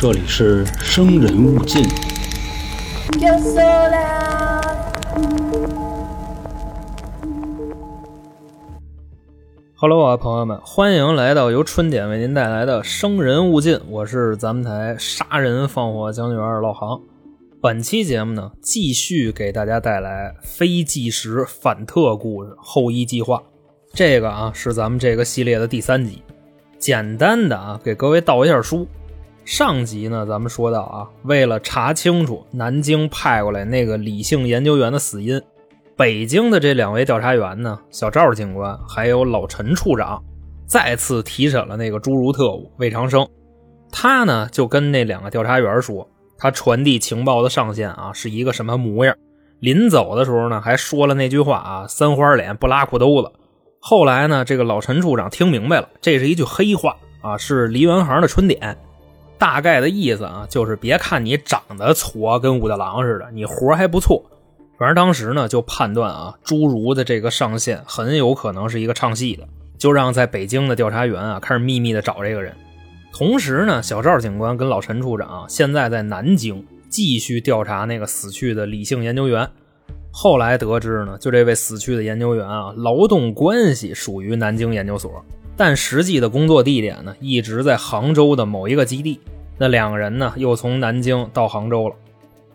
这里是生人勿近。Hello 啊，朋友们，欢迎来到由春点为您带来的《生人勿近》，我是咱们台杀人放火将军二老航。本期节目呢，继续给大家带来非纪实反特故事《后羿计划》。这个啊，是咱们这个系列的第三集。简单的啊，给各位道一下书。上集呢，咱们说到啊，为了查清楚南京派过来那个李姓研究员的死因，北京的这两位调查员呢，小赵警官还有老陈处长，再次提审了那个侏儒特务魏长生。他呢，就跟那两个调查员说，他传递情报的上线啊是一个什么模样。临走的时候呢，还说了那句话啊：“三花脸不拉裤兜子。”后来呢，这个老陈处长听明白了，这是一句黑话啊，是梨园行的春点。大概的意思啊，就是别看你长得矬，跟武大郎似的，你活还不错。反正当时呢，就判断啊，侏儒的这个上线很有可能是一个唱戏的，就让在北京的调查员啊开始秘密的找这个人。同时呢，小赵警官跟老陈处长、啊、现在在南京继续调查那个死去的李姓研究员。后来得知呢，就这位死去的研究员啊，劳动关系属于南京研究所，但实际的工作地点呢，一直在杭州的某一个基地。那两个人呢，又从南京到杭州了。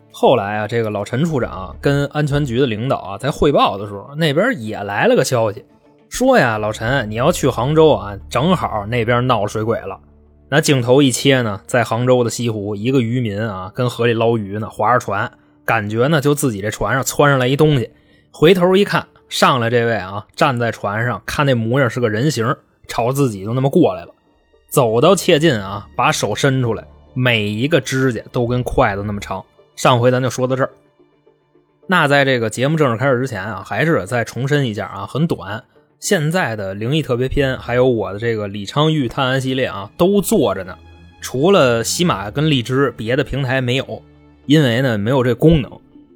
后来啊，这个老陈处长跟安全局的领导啊在汇报的时候，那边也来了个消息，说呀，老陈你要去杭州啊，正好那边闹水鬼了。那镜头一切呢，在杭州的西湖，一个渔民啊跟河里捞鱼呢，划着船，感觉呢就自己这船上窜上来一东西，回头一看，上来这位啊站在船上，看那模样是个人形，朝自己就那么过来了，走到切近啊，把手伸出来，每一个指甲都跟筷子那么长。上回咱就说到这儿。那在这个节目正式开始之前啊，还是再重申一下啊，很短。现在的灵异特别篇，还有我的这个李昌钰探案系列啊，都做着呢。除了喜马跟荔枝，别的平台没有，因为呢没有这功能。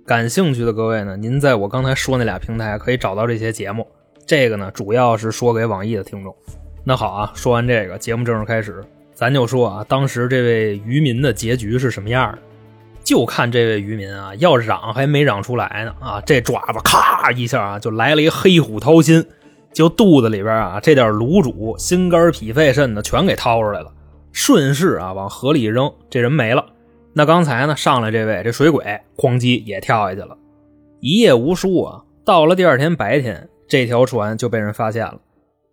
感兴趣的各位呢，您在我刚才说那俩平台可以找到这些节目。这个呢，主要是说给网易的听众。那好啊，说完这个，节目正式开始，咱就说啊，当时这位渔民的结局是什么样的。就看这位渔民啊，要嚷还没嚷出来呢啊，这爪子咔一下啊，就来了一黑虎掏心，就肚子里边啊这点卤煮、心肝脾肺肾的全给掏出来了，顺势啊往河里一扔，这人没了。那刚才呢上来这位这水鬼哐叽也跳下去了，一夜无书啊。到了第二天白天，这条船就被人发现了。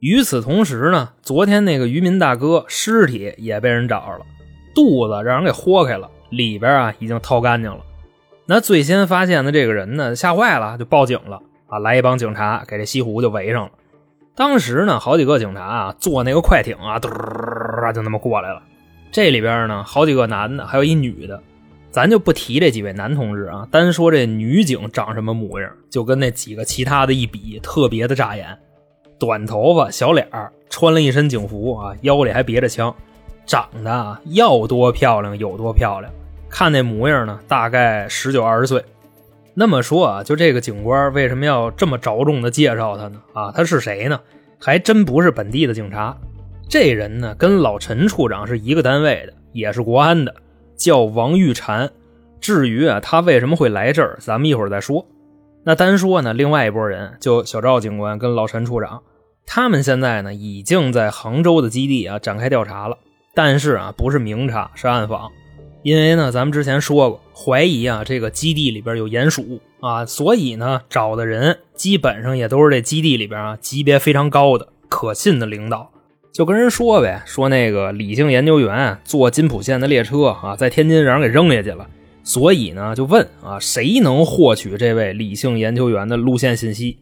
与此同时呢，昨天那个渔民大哥尸体也被人找着了，肚子让人给豁开了。里边啊已经掏干净了，那最先发现的这个人呢吓坏了，就报警了啊！来一帮警察给这西湖就围上了。当时呢好几个警察啊坐那个快艇啊，嘟就那么过来了。这里边呢好几个男的，还有一女的，咱就不提这几位男同志啊，单说这女警长什么模样，就跟那几个其他的一比，特别的扎眼。短头发，小脸儿，穿了一身警服啊，腰里还别着枪。长得啊要多漂亮有多漂亮，看那模样呢，大概十九二十岁。那么说啊，就这个警官为什么要这么着重的介绍他呢？啊，他是谁呢？还真不是本地的警察，这人呢跟老陈处长是一个单位的，也是国安的，叫王玉婵。至于啊他为什么会来这儿，咱们一会儿再说。那单说呢，另外一拨人就小赵警官跟老陈处长，他们现在呢已经在杭州的基地啊展开调查了。但是啊，不是明查，是暗访，因为呢，咱们之前说过，怀疑啊这个基地里边有鼹鼠啊，所以呢找的人基本上也都是这基地里边啊级别非常高的、可信的领导，就跟人说呗，说那个李姓研究员坐金浦线的列车啊，在天津让人给扔下去了，所以呢就问啊，谁能获取这位李姓研究员的路线信息？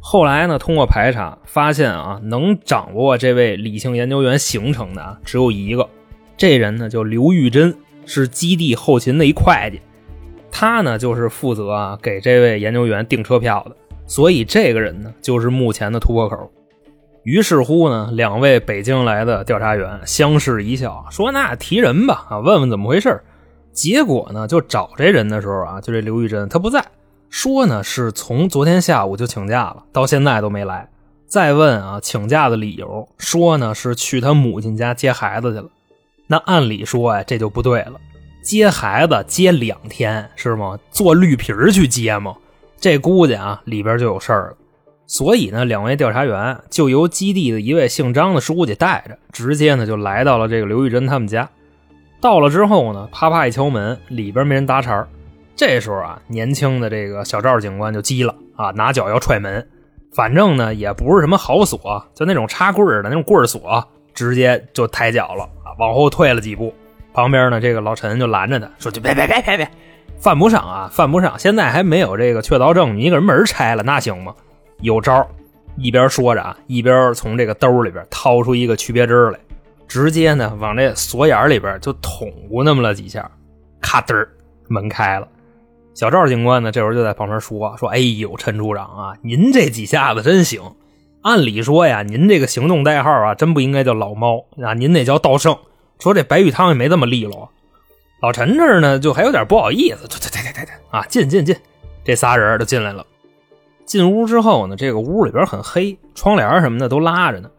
后来呢，通过排查发现啊，能掌握这位李姓研究员行程的啊，只有一个，这人呢叫刘玉珍，是基地后勤的一会计，他呢就是负责啊给这位研究员订车票的，所以这个人呢就是目前的突破口。于是乎呢，两位北京来的调查员相视一笑，说：“那提人吧，啊，问问怎么回事。”结果呢，就找这人的时候啊，就这刘玉珍他不在。说呢，是从昨天下午就请假了，到现在都没来。再问啊，请假的理由，说呢是去他母亲家接孩子去了。那按理说呀，这就不对了。接孩子接两天是吗？做绿皮儿去接吗？这估计啊里边就有事儿了。所以呢，两位调查员就由基地的一位姓张的书记带着，直接呢就来到了这个刘玉珍他们家。到了之后呢，啪啪一敲门，里边没人搭茬这时候啊，年轻的这个小赵警官就急了啊，拿脚要踹门。反正呢也不是什么好锁，就那种插棍的那种棍锁，直接就抬脚了啊，往后退了几步。旁边呢，这个老陈就拦着他说：“就别别别别别，犯不上啊，犯不上。现在还没有这个确凿证据，你给人门拆了那行吗？有招。”一边说着啊，一边从这个兜里边掏出一个曲别针来，直接呢往这锁眼里边就捅咕那么了几下，咔嘚，门开了。小赵警官呢，这会儿就在旁边说：“说，哎呦，陈处长啊，您这几下子真行。按理说呀，您这个行动代号啊，真不应该叫老猫啊，您那叫道圣。说这白玉汤也没这么利落。”老陈这儿呢，就还有点不好意思，对对对对对啊，进进进，这仨人就进来了。进屋之后呢，这个屋里边很黑，窗帘什么的都拉着呢，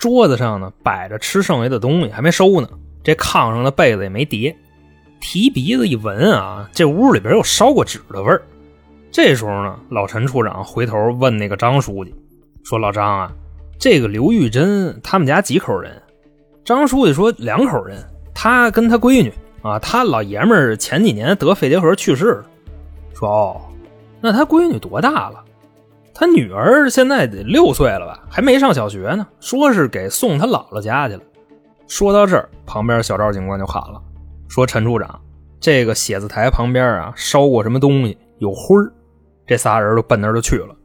桌子上呢摆着吃剩下的东西，还没收呢。这炕上的被子也没叠。提鼻子一闻啊，这屋里边有烧过纸的味儿。这时候呢，老陈处长回头问那个张书记说：“老张啊，这个刘玉珍他们家几口人？”张书记说：“两口人，他跟他闺女啊，他老爷们儿前几年得肺结核去世了。”说：“哦，那他闺女多大了？他女儿现在得六岁了吧？还没上小学呢。说是给送他姥姥家去了。”说到这儿，旁边小赵警官就喊了。说陈处长，这个写字台旁边啊烧过什么东西？有灰儿。这仨人都奔那儿就去了。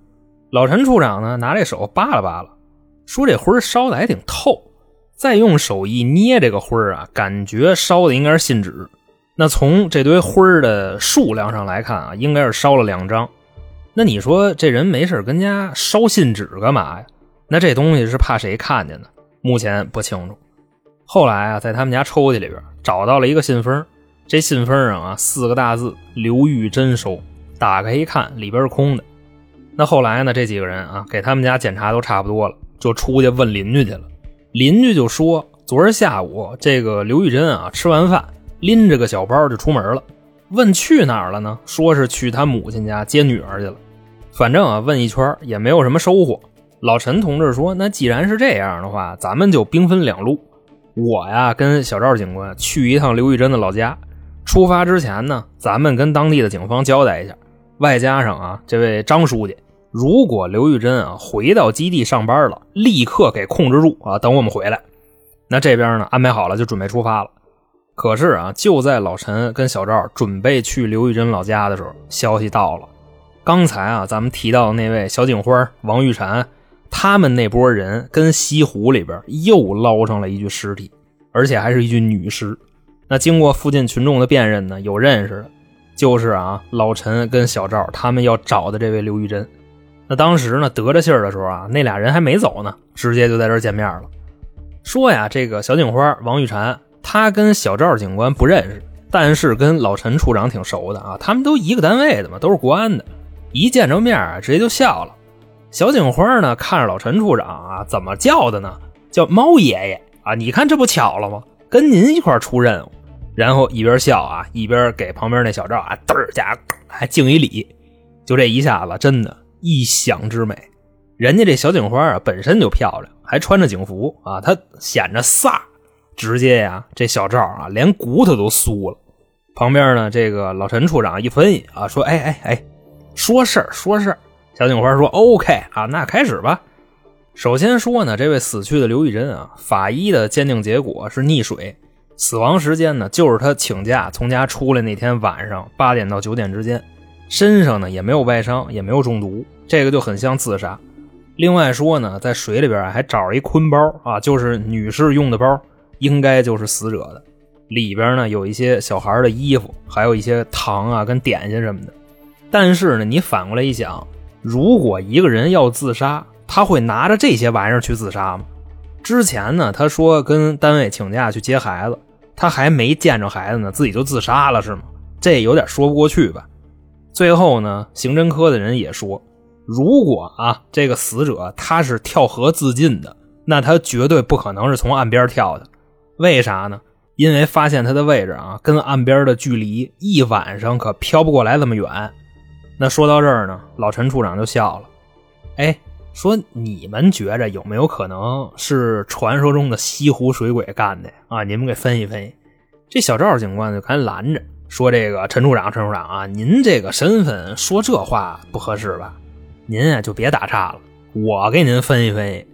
老陈处长呢，拿这手扒拉扒拉，说这灰儿烧的还挺透。再用手一捏这个灰儿啊，感觉烧的应该是信纸。那从这堆灰儿的数量上来看啊，应该是烧了两张。那你说这人没事跟家烧信纸干嘛呀？那这东西是怕谁看见呢？目前不清楚。后来啊，在他们家抽屉里边。找到了一个信封，这信封上啊四个大字“刘玉珍收”。打开一看，里边是空的。那后来呢，这几个人啊给他们家检查都差不多了，就出去问邻居去了。邻居就说，昨儿下午这个刘玉珍啊吃完饭拎着个小包就出门了。问去哪儿了呢？说是去他母亲家接女儿去了。反正啊问一圈也没有什么收获。老陈同志说，那既然是这样的话，咱们就兵分两路。我呀，跟小赵警官去一趟刘玉珍的老家。出发之前呢，咱们跟当地的警方交代一下。外加上啊，这位张书记，如果刘玉珍啊回到基地上班了，立刻给控制住啊，等我们回来。那这边呢，安排好了，就准备出发了。可是啊，就在老陈跟小赵准备去刘玉珍老家的时候，消息到了。刚才啊，咱们提到的那位小警花王玉婵。他们那波人跟西湖里边又捞上了一具尸体，而且还是一具女尸。那经过附近群众的辨认呢，有认识的，就是啊老陈跟小赵他们要找的这位刘玉珍。那当时呢得着信儿的时候啊，那俩人还没走呢，直接就在这见面了。说呀，这个小警花王玉婵，她跟小赵警官不认识，但是跟老陈处长挺熟的啊，他们都一个单位的嘛，都是国安的。一见着面啊，直接就笑了。小警花呢，看着老陈处长啊，怎么叫的呢？叫猫爷爷啊！你看这不巧了吗？跟您一块出任务，然后一边笑啊，一边给旁边那小赵啊嘚儿家还敬一礼。就这一下子，真的一想之美。人家这小警花啊，本身就漂亮，还穿着警服啊，她显着飒，直接呀，这小赵啊，连骨头都酥了。旁边呢，这个老陈处长一分析啊，说：“哎哎哎，说事儿说事儿。”小警花说：“OK 啊，那开始吧。首先说呢，这位死去的刘玉珍啊，法医的鉴定结果是溺水，死亡时间呢就是他请假从家出来那天晚上八点到九点之间，身上呢也没有外伤，也没有中毒，这个就很像自杀。另外说呢，在水里边还找着一坤包啊，就是女士用的包，应该就是死者的，里边呢有一些小孩的衣服，还有一些糖啊跟点心什么的。但是呢，你反过来一想。”如果一个人要自杀，他会拿着这些玩意儿去自杀吗？之前呢，他说跟单位请假去接孩子，他还没见着孩子呢，自己就自杀了是吗？这有点说不过去吧。最后呢，刑侦科的人也说，如果啊这个死者他是跳河自尽的，那他绝对不可能是从岸边跳的。为啥呢？因为发现他的位置啊，跟岸边的距离一晚上可飘不过来这么远。那说到这儿呢，老陈处长就笑了，哎，说你们觉着有没有可能是传说中的西湖水鬼干的啊？你们给分析分析。这小赵警官就赶紧拦着，说：“这个陈处长，陈处长啊，您这个身份说这话不合适吧？您啊就别打岔了，我给您分析分析。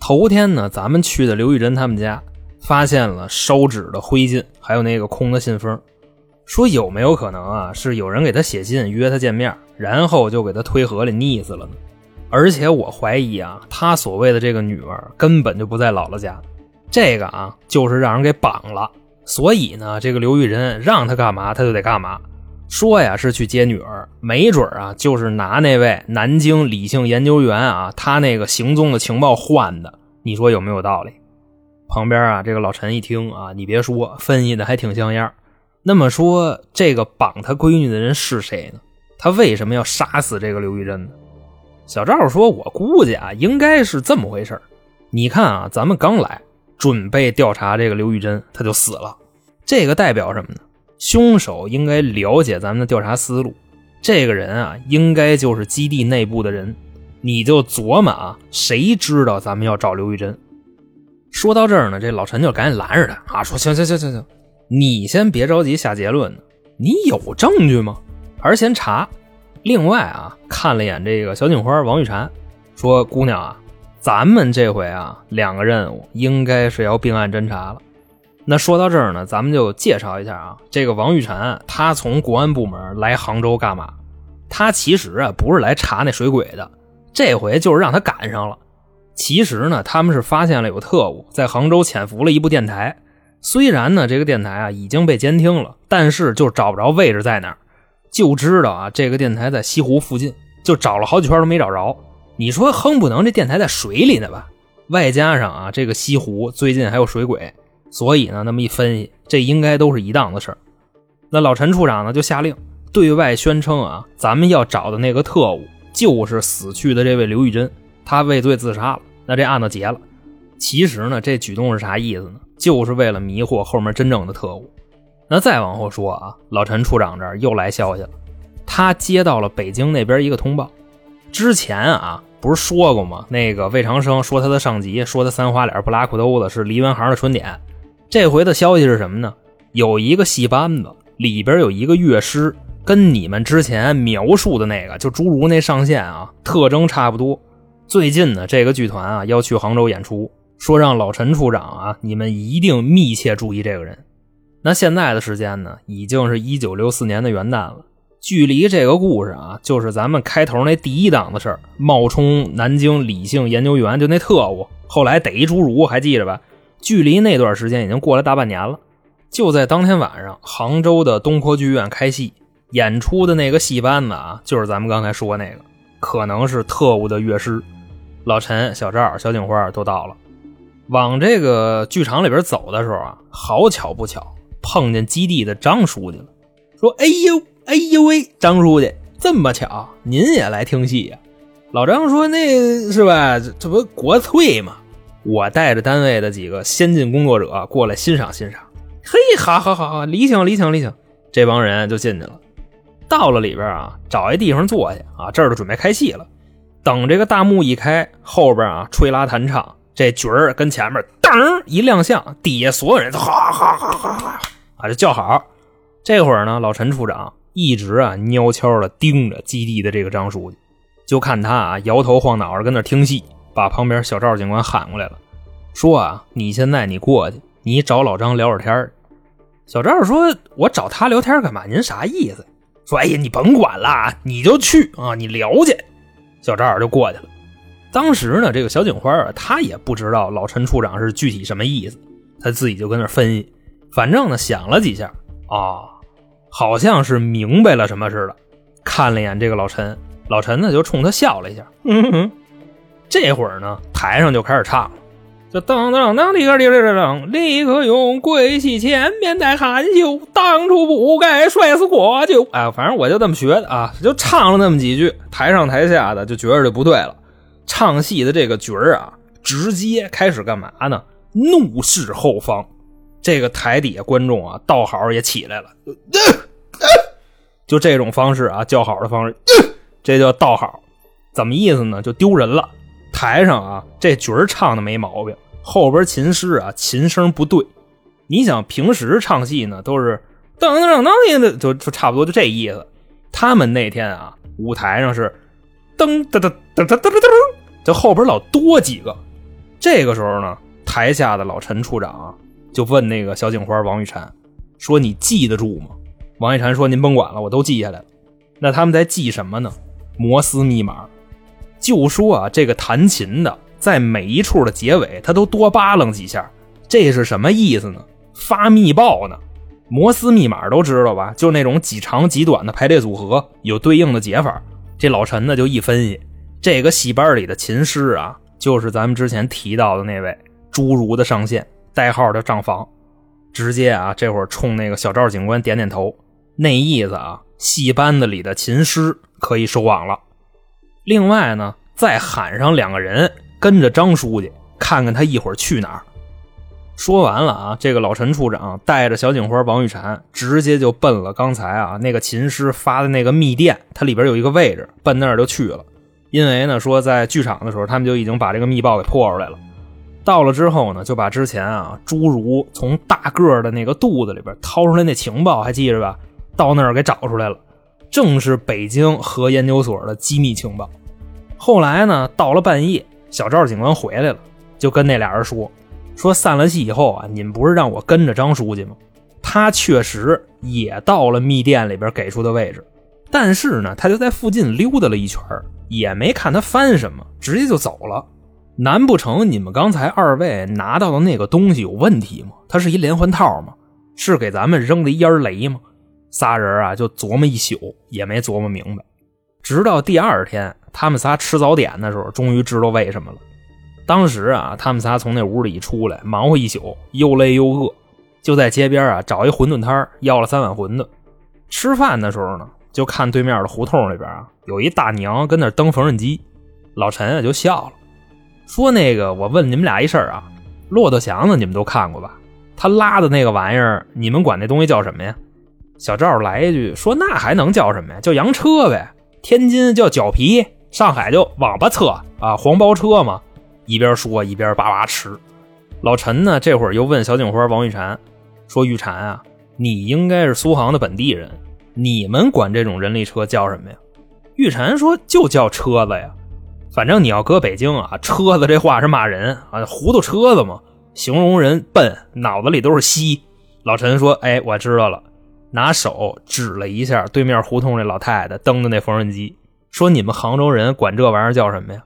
头天呢，咱们去的刘玉珍他们家。”发现了烧纸的灰烬，还有那个空的信封，说有没有可能啊？是有人给他写信约他见面，然后就给他推河里溺死了呢？而且我怀疑啊，他所谓的这个女儿根本就不在姥姥家，这个啊就是让人给绑了。所以呢，这个刘玉仁让他干嘛他就得干嘛，说呀是去接女儿，没准啊就是拿那位南京理性研究员啊他那个行踪的情报换的，你说有没有道理？旁边啊，这个老陈一听啊，你别说，分析的还挺像样。那么说，这个绑他闺女的人是谁呢？他为什么要杀死这个刘玉珍呢？小赵说：“我估计啊，应该是这么回事你看啊，咱们刚来，准备调查这个刘玉珍，他就死了。这个代表什么呢？凶手应该了解咱们的调查思路。这个人啊，应该就是基地内部的人。你就琢磨啊，谁知道咱们要找刘玉珍？”说到这儿呢，这老陈就赶紧拦着他啊，说：“行行行行行，你先别着急下结论，你有证据吗？还是先查？另外啊，看了眼这个小警花王玉婵，说：‘姑娘啊，咱们这回啊，两个任务应该是要并案侦查了。’那说到这儿呢，咱们就介绍一下啊，这个王玉婵，她从国安部门来杭州干嘛？她其实啊，不是来查那水鬼的，这回就是让她赶上了。”其实呢，他们是发现了有特务在杭州潜伏了一部电台。虽然呢，这个电台啊已经被监听了，但是就找不着位置在哪儿。就知道啊，这个电台在西湖附近，就找了好几圈都没找着。你说哼不能这电台在水里呢吧？外加上啊，这个西湖最近还有水鬼，所以呢，那么一分析，这应该都是一档子事儿。那老陈处长呢就下令对外宣称啊，咱们要找的那个特务就是死去的这位刘玉珍。他畏罪自杀了，那这案子结了。其实呢，这举动是啥意思呢？就是为了迷惑后面真正的特务。那再往后说啊，老陈处长这儿又来消息了，他接到了北京那边一个通报。之前啊，不是说过吗？那个魏长生说他的上级说他三花脸不拉裤兜子是梨园行的春点。这回的消息是什么呢？有一个戏班子里边有一个乐师，跟你们之前描述的那个就诸如那上线啊，特征差不多。最近呢，这个剧团啊要去杭州演出，说让老陈处长啊，你们一定密切注意这个人。那现在的时间呢，已经是一九六四年的元旦了，距离这个故事啊，就是咱们开头那第一档的事儿，冒充南京理性研究员，就那特务，后来逮一侏儒，还记着吧？距离那段时间已经过了大半年了。就在当天晚上，杭州的东坡剧院开戏，演出的那个戏班子啊，就是咱们刚才说那个，可能是特务的乐师。老陈、小赵、小警花都到了，往这个剧场里边走的时候啊，好巧不巧碰见基地的张书记了。说：“哎呦，哎呦喂，张书记，这么巧，您也来听戏呀？”老张说：“那是吧？这不国粹吗？我带着单位的几个先进工作者过来欣赏欣赏。”嘿，好好好好，理请理请理请。这帮人就进去了，到了里边啊，找一地方坐下啊，这儿就准备开戏了。等这个大幕一开，后边啊吹拉弹唱，这角儿跟前面噔一亮相，底下所有人都哈哈哈哈哈啊就叫好。这会儿呢，老陈处长一直啊悄悄的盯着基地的这个张书记，就看他啊摇头晃脑的跟那听戏，把旁边小赵警官喊过来了，说啊你现在你过去，你找老张聊会天小赵说：“我找他聊天干嘛？您啥意思？”说：“哎呀，你甭管了，你就去啊，你聊去。”小赵就过去了。当时呢，这个小警花啊，他也不知道老陈处长是具体什么意思，他自己就跟那分析。反正呢，想了几下，啊，好像是明白了什么似的。看了一眼这个老陈，老陈呢就冲他笑了一下。嗯哼，这会儿呢，台上就开始唱了。这当当当，立刻立刻当，立刻用跪膝前面带含羞，当初不该摔死国舅。哎，反正我就这么学的啊，就唱了那么几句，台上台下的就觉着就不对了。唱戏的这个角儿啊，直接开始干嘛呢？怒视后方，这个台底下观众啊，道好也起来了，就这种方式啊，叫好的方式，这叫道好。怎么意思呢？就丢人了。台上啊，这角儿唱的没毛病，后边琴师啊，琴声不对。你想平时唱戏呢，都是噔噔噔噔的，就就差不多就这意思。他们那天啊，舞台上是噔噔噔噔噔噔噔，就后边老多几个。这个时候呢，台下的老陈处长，就问那个小警花王玉婵说：“你记得住吗？”王玉婵说：“您甭管了，我都记下来了。”那他们在记什么呢？摩斯密码。就说啊，这个弹琴的在每一处的结尾，他都多扒楞几下，这是什么意思呢？发密报呢？摩斯密码都知道吧？就那种几长几短的排列组合，有对应的解法。这老陈呢就一分析，这个戏班里的琴师啊，就是咱们之前提到的那位侏儒的上线，代号叫账房。直接啊，这会儿冲那个小赵警官点点头，那意思啊，戏班子里的琴师可以收网了。另外呢，再喊上两个人跟着张书记，看看他一会儿去哪儿。说完了啊，这个老陈处长带着小警花王玉婵，直接就奔了刚才啊那个琴师发的那个密电，它里边有一个位置，奔那儿就去了。因为呢，说在剧场的时候，他们就已经把这个密报给破出来了。到了之后呢，就把之前啊侏儒从大个儿的那个肚子里边掏出来那情报，还记着吧？到那儿给找出来了。正是北京核研究所的机密情报。后来呢，到了半夜，小赵警官回来了，就跟那俩人说：“说散了戏以后啊，你们不是让我跟着张书记吗？他确实也到了密电里边给出的位置，但是呢，他就在附近溜达了一圈，也没看他翻什么，直接就走了。难不成你们刚才二位拿到的那个东西有问题吗？它是一连环套吗？是给咱们扔的一烟雷吗？”仨人啊，就琢磨一宿，也没琢磨明白。直到第二天，他们仨吃早点的时候，终于知道为什么了。当时啊，他们仨从那屋里出来，忙活一宿，又累又饿，就在街边啊找一馄饨摊要了三碗馄饨。吃饭的时候呢，就看对面的胡同里边啊，有一大娘跟那蹬缝纫机。老陈啊就笑了，说：“那个，我问你们俩一事啊，骆驼祥子你们都看过吧？他拉的那个玩意儿，你们管那东西叫什么呀？”小赵来一句说：“那还能叫什么呀？叫洋车呗。天津叫脚皮，上海就网吧车啊，黄包车嘛。”一边说一边叭叭吃。老陈呢，这会儿又问小警花王玉婵说：“玉婵啊，你应该是苏杭的本地人，你们管这种人力车叫什么呀？”玉婵说：“就叫车子呀。反正你要搁北京啊，车子这话是骂人啊，糊涂车子嘛，形容人笨，脑子里都是稀。”老陈说：“哎，我知道了。”拿手指了一下对面胡同那老太太蹬的那缝纫机，说：“你们杭州人管这玩意儿叫什么呀？”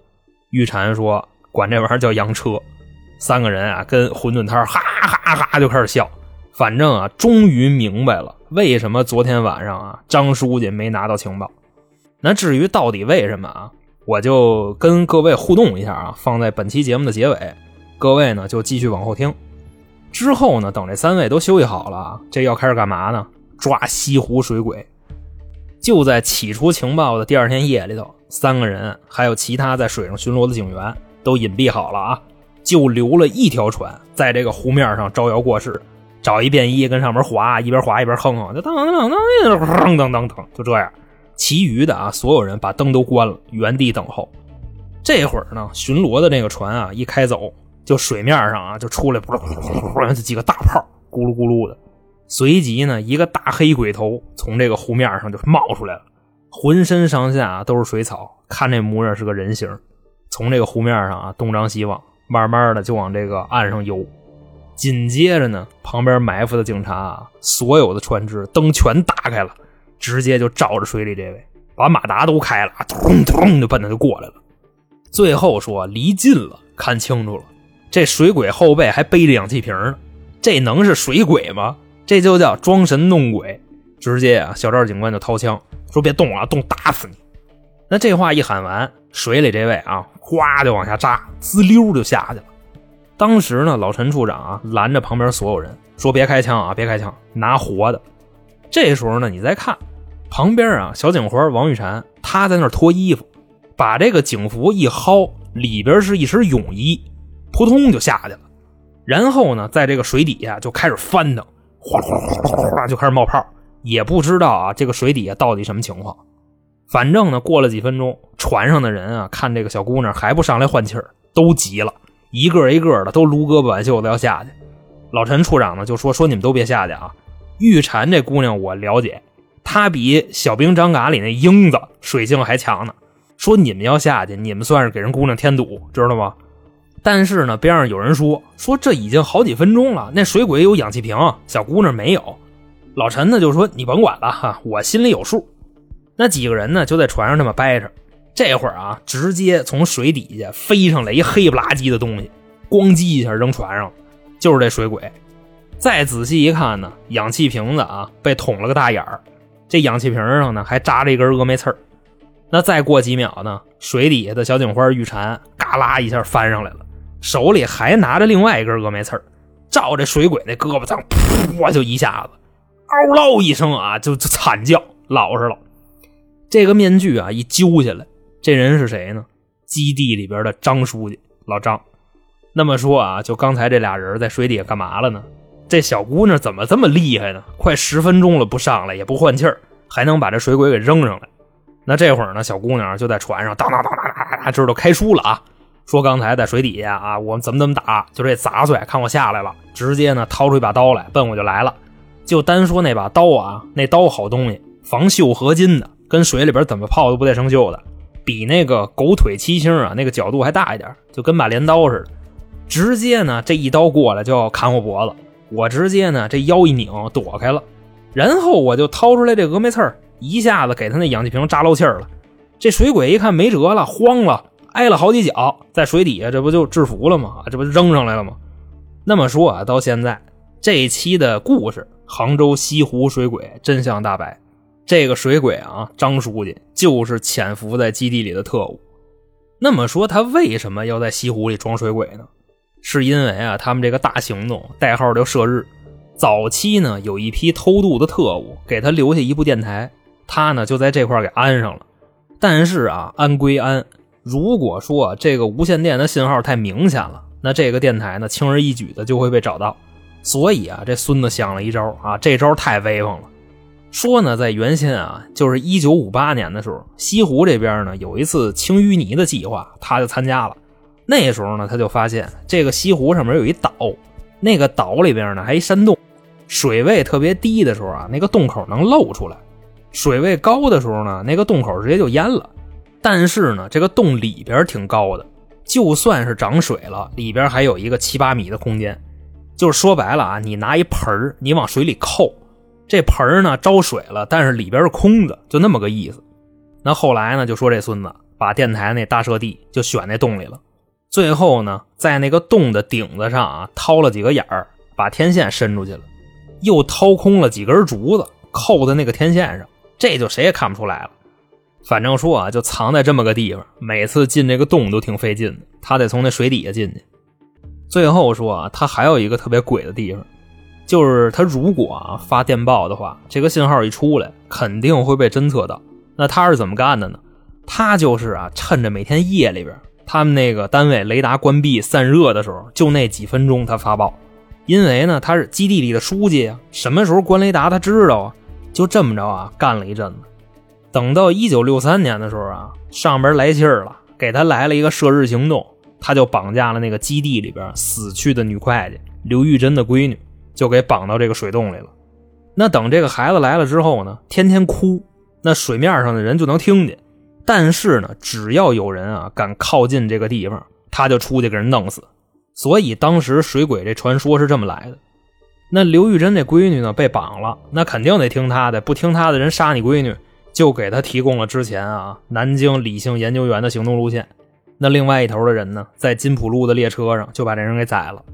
玉婵说：“管这玩意儿叫洋车。”三个人啊，跟馄饨摊哈哈哈就开始笑。反正啊，终于明白了为什么昨天晚上啊张书记没拿到情报。那至于到底为什么啊，我就跟各位互动一下啊，放在本期节目的结尾，各位呢就继续往后听。之后呢，等这三位都休息好了，这要开始干嘛呢？抓西湖水鬼，就在起出情报的第二天夜里头，三个人还有其他在水上巡逻的警员都隐蔽好了啊，就留了一条船在这个湖面上招摇过市，找一便衣跟上面划，一边划一边哼哼，就当当当当当当当，就这样。其余的啊，所有人把灯都关了，原地等候。这会儿呢，巡逻的那个船啊一开走，就水面上啊就出来噗噗噗噗几个大炮，咕噜咕噜的。随即呢，一个大黑鬼头从这个湖面上就冒出来了，浑身上下啊都是水草，看这模样是个人形。从这个湖面上啊东张西望，慢慢的就往这个岸上游。紧接着呢，旁边埋伏的警察啊，所有的船只灯全打开了，直接就照着水里这位，把马达都开了，咚咚就奔他就过来了。最后说离近了，看清楚了，这水鬼后背还背着氧气瓶呢，这能是水鬼吗？这就叫装神弄鬼，直接啊，小赵警官就掏枪说：“别动啊，动打死你！”那这话一喊完，水里这位啊，哗就往下扎，滋溜就下去了。当时呢，老陈处长啊拦着旁边所有人说：“别开枪啊，别开枪，拿活的。”这时候呢，你再看旁边啊，小警花王玉婵，她在那脱衣服，把这个警服一薅，里边是一身泳衣，扑通就下去了。然后呢，在这个水底下就开始翻腾，哗哗哗哗哗就开始冒泡，也不知道啊这个水底下到底什么情况。反正呢，过了几分钟，船上的人啊看这个小姑娘还不上来换气儿，都急了，一个一个的都撸胳膊挽袖子要下去。老陈处长呢就说说你们都别下去啊，玉蝉这姑娘我了解，她比小兵张嘎里那英子水性还强呢。说你们要下去，你们算是给人姑娘添堵，知道吗？但是呢，边上有人说说这已经好几分钟了，那水鬼有氧气瓶，小姑娘没有。老陈呢就说你甭管了哈，我心里有数。那几个人呢就在船上这么掰扯，这会儿啊，直接从水底下飞上来一黑不拉几的东西，咣叽一下扔船上，就是这水鬼。再仔细一看呢，氧气瓶子啊被捅了个大眼儿，这氧气瓶上呢还扎着一根峨眉刺儿。那再过几秒呢，水底下的小警花玉蝉嘎啦一下翻上来了。手里还拿着另外一根峨眉刺儿，照这水鬼那胳膊上，噗就一下子，嗷唠一声啊，就就惨叫，老实了。这个面具啊一揪下来，这人是谁呢？基地里边的张书记老张。那么说啊，就刚才这俩人在水底下干嘛了呢？这小姑娘怎么这么厉害呢？快十分钟了不上来，也不换气儿，还能把这水鬼给扔上来？那这会儿呢，小姑娘就在船上当当当当当，知道开书了啊。说刚才在水底下啊，我们怎么怎么打，就这杂碎，看我下来了，直接呢掏出一把刀来，奔我就来了。就单说那把刀啊，那刀好东西，防锈合金的，跟水里边怎么泡都不带生锈的，比那个狗腿七星啊那个角度还大一点，就跟把镰刀似的。直接呢这一刀过来就要砍我脖子，我直接呢这腰一拧躲开了，然后我就掏出来这峨眉刺一下子给他那氧气瓶扎漏气了。这水鬼一看没辙了，慌了。挨了好几脚，在水底下，这不就制服了吗？这不扔上来了吗？那么说啊，到现在这一期的故事，杭州西湖水鬼真相大白。这个水鬼啊，张书记就是潜伏在基地里的特务。那么说他为什么要在西湖里装水鬼呢？是因为啊，他们这个大行动代号叫“射日”。早期呢，有一批偷渡的特务给他留下一部电台，他呢就在这块给安上了。但是啊，安归安。如果说这个无线电的信号太明显了，那这个电台呢轻而易举的就会被找到。所以啊，这孙子想了一招啊，这招太威风了。说呢，在原先啊，就是一九五八年的时候，西湖这边呢有一次清淤泥的计划，他就参加了。那时候呢，他就发现这个西湖上面有一岛，那个岛里边呢还一山洞，水位特别低的时候啊，那个洞口能露出来；水位高的时候呢，那个洞口直接就淹了。但是呢，这个洞里边挺高的，就算是涨水了，里边还有一个七八米的空间。就是说白了啊，你拿一盆你往水里扣，这盆呢招水了，但是里边是空的，就那么个意思。那后来呢，就说这孙子把电台那大射地就选那洞里了，最后呢，在那个洞的顶子上啊掏了几个眼儿，把天线伸出去了，又掏空了几根竹子扣在那个天线上，这就谁也看不出来了。反正说啊，就藏在这么个地方，每次进这个洞都挺费劲的，他得从那水底下进去。最后说啊，他还有一个特别鬼的地方，就是他如果啊发电报的话，这个信号一出来，肯定会被侦测到。那他是怎么干的呢？他就是啊，趁着每天夜里边他们那个单位雷达关闭散热的时候，就那几分钟他发报。因为呢，他是基地里的书记啊，什么时候关雷达他知道啊。就这么着啊，干了一阵子。等到一九六三年的时候啊，上边来气儿了，给他来了一个射日行动，他就绑架了那个基地里边死去的女会计刘玉珍的闺女，就给绑到这个水洞里了。那等这个孩子来了之后呢，天天哭，那水面上的人就能听见。但是呢，只要有人啊敢靠近这个地方，他就出去给人弄死。所以当时水鬼这传说是这么来的。那刘玉珍这闺女呢被绑了，那肯定得听他的，不听他的人杀你闺女。就给他提供了之前啊南京理性研究员的行动路线。那另外一头的人呢，在金浦路的列车上就把这人给宰了。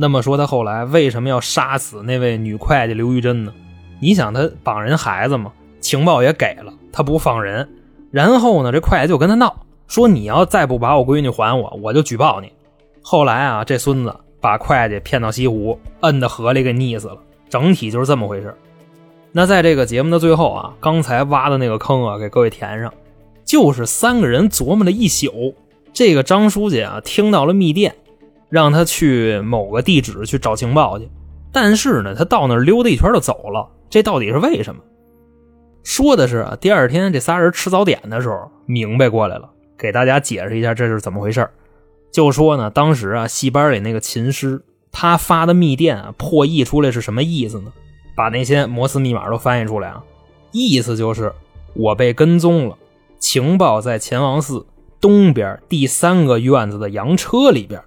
那么说他后来为什么要杀死那位女会计刘玉珍呢？你想他绑人孩子嘛，情报也给了，他不放人。然后呢，这会计就跟他闹，说你要再不把我闺女还我，我就举报你。后来啊，这孙子把会计骗到西湖，摁到河里给溺死了。整体就是这么回事。那在这个节目的最后啊，刚才挖的那个坑啊，给各位填上。就是三个人琢磨了一宿，这个张书记啊听到了密电，让他去某个地址去找情报去。但是呢，他到那儿溜达一圈就走了，这到底是为什么？说的是啊，第二天这仨人吃早点的时候明白过来了，给大家解释一下这是怎么回事就说呢，当时啊，戏班里那个琴师他发的密电啊，破译出来是什么意思呢？把那些摩斯密码都翻译出来啊，意思就是我被跟踪了，情报在乾王寺东边第三个院子的洋车里边。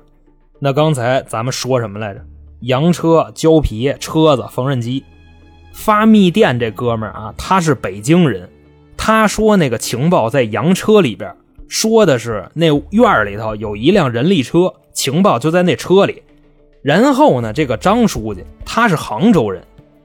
那刚才咱们说什么来着？洋车、胶皮、车子、缝纫机。发密电这哥们儿啊，他是北京人。他说那个情报在洋车里边，说的是那院里头有一辆人力车，情报就在那车里。然后呢，这个张书记他是杭州人，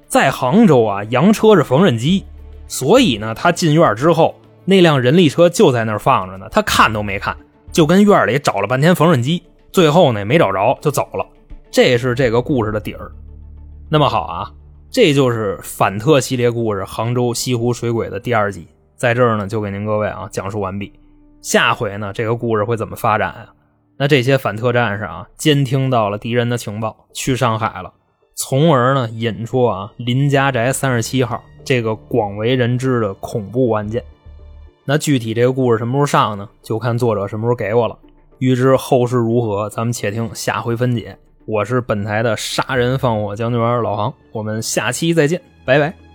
在杭州啊，洋车是缝纫机，所以呢，他进院之后，那辆人力车就在那儿放着呢，他看都没看，就跟院里找了半天缝纫机，最后呢没找着就走了。这是这个故事的底儿。那么好啊，这就是反特系列故事《杭州西湖水鬼》的第二集，在这儿呢就给您各位啊讲述完毕。下回呢这个故事会怎么发展啊？那这些反特战士啊监听到了敌人的情报，去上海了，从而呢引出啊林家宅三十七号这个广为人知的恐怖案件。那具体这个故事什么时候上呢？就看作者什么时候给我了。欲知后事如何，咱们且听下回分解。我是本台的杀人放火将军老航，我们下期再见，拜拜。